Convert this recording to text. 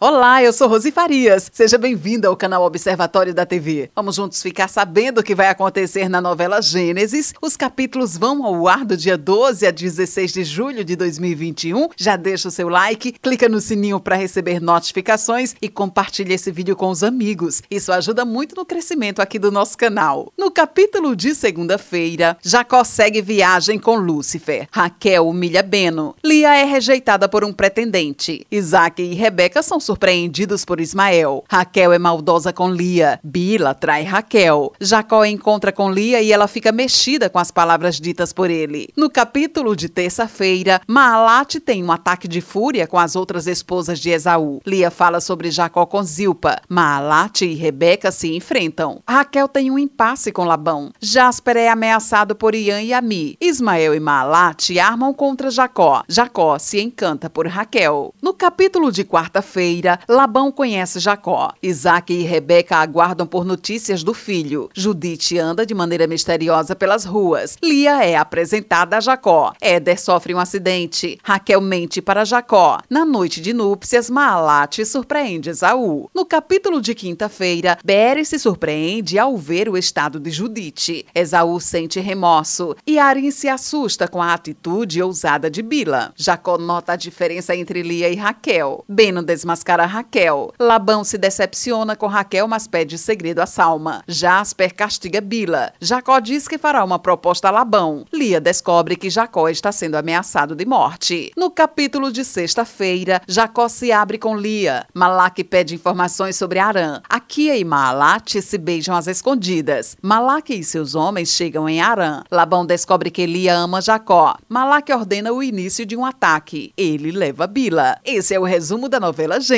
Olá, eu sou Rosi Farias. Seja bem-vinda ao canal Observatório da TV. Vamos juntos ficar sabendo o que vai acontecer na novela Gênesis. Os capítulos vão ao ar do dia 12 a 16 de julho de 2021. Já deixa o seu like, clica no sininho para receber notificações e compartilhe esse vídeo com os amigos. Isso ajuda muito no crescimento aqui do nosso canal. No capítulo de segunda-feira, Jacó segue viagem com Lúcifer. Raquel humilha Beno. Lia é rejeitada por um pretendente. Isaac e Rebeca são surpreendidos por Ismael. Raquel é maldosa com Lia. Bila trai Raquel. Jacó encontra com Lia e ela fica mexida com as palavras ditas por ele. No capítulo de terça-feira, Maalate tem um ataque de fúria com as outras esposas de Esaú. Lia fala sobre Jacó com Zilpa. Maalate e Rebeca se enfrentam. Raquel tem um impasse com Labão. Jasper é ameaçado por Ian e Ami. Ismael e Maalate armam contra Jacó. Jacó se encanta por Raquel. No capítulo de quarta-feira, Labão conhece Jacó. Isaac e Rebeca aguardam por notícias do filho. Judite anda de maneira misteriosa pelas ruas. Lia é apresentada a Jacó. Éder sofre um acidente. Raquel mente para Jacó. Na noite de núpcias, Maalate surpreende Esaú. No capítulo de quinta-feira, Bere se surpreende ao ver o estado de Judite. Esaú sente remorso e Arim se assusta com a atitude ousada de Bila. Jacó nota a diferença entre Lia e Raquel. Beno desmascara desmascara Raquel. Labão se decepciona com Raquel, mas pede segredo a Salma. Jasper castiga Bila. Jacó diz que fará uma proposta a Labão. Lia descobre que Jacó está sendo ameaçado de morte. No capítulo de sexta-feira, Jacó se abre com Lia. Malak pede informações sobre Arã. Akia e Maalat se beijam às escondidas. Malak e seus homens chegam em Arã. Labão descobre que Lia ama Jacó. Malak ordena o início de um ataque. Ele leva Bila. Esse é o resumo da novela Gente.